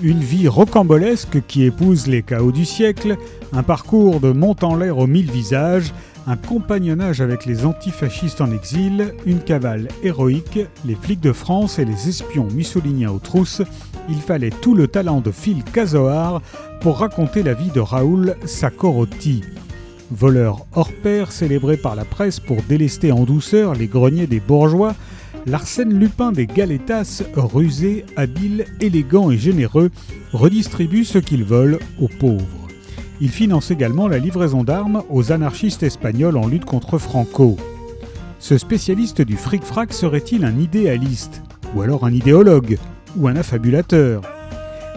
Une vie rocambolesque qui épouse les chaos du siècle, un parcours de mont en l'air aux mille visages, un compagnonnage avec les antifascistes en exil, une cavale héroïque, les flics de France et les espions mussoliniens aux trousses, il fallait tout le talent de Phil Casoar pour raconter la vie de Raoul Sakorotti. Voleur hors pair célébré par la presse pour délester en douceur les greniers des bourgeois, L'arsène Lupin des Galetas, rusé, habile, élégant et généreux, redistribue ce qu'il vole aux pauvres. Il finance également la livraison d'armes aux anarchistes espagnols en lutte contre Franco. Ce spécialiste du fric-frac serait-il un idéaliste Ou alors un idéologue Ou un affabulateur?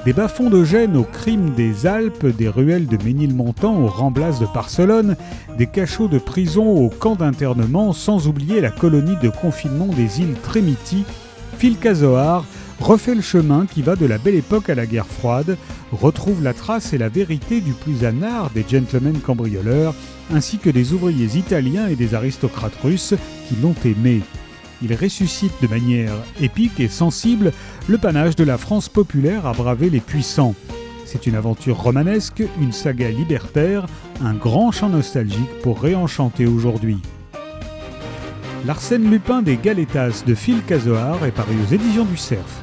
Des bas-fonds de Gênes aux crimes des Alpes, des ruelles de Ménilmontant aux Ramblas de Barcelone, des cachots de prison aux camps d'internement, sans oublier la colonie de confinement des îles Trémiti, Phil Casoar refait le chemin qui va de la belle époque à la guerre froide, retrouve la trace et la vérité du plus anard des gentlemen cambrioleurs, ainsi que des ouvriers italiens et des aristocrates russes qui l'ont aimé il ressuscite de manière épique et sensible le panache de la France populaire à braver les puissants. C'est une aventure romanesque, une saga libertaire, un grand chant nostalgique pour réenchanter aujourd'hui. L'Arsène Lupin des Galetas de Phil Casoar est paru aux éditions du Cerf.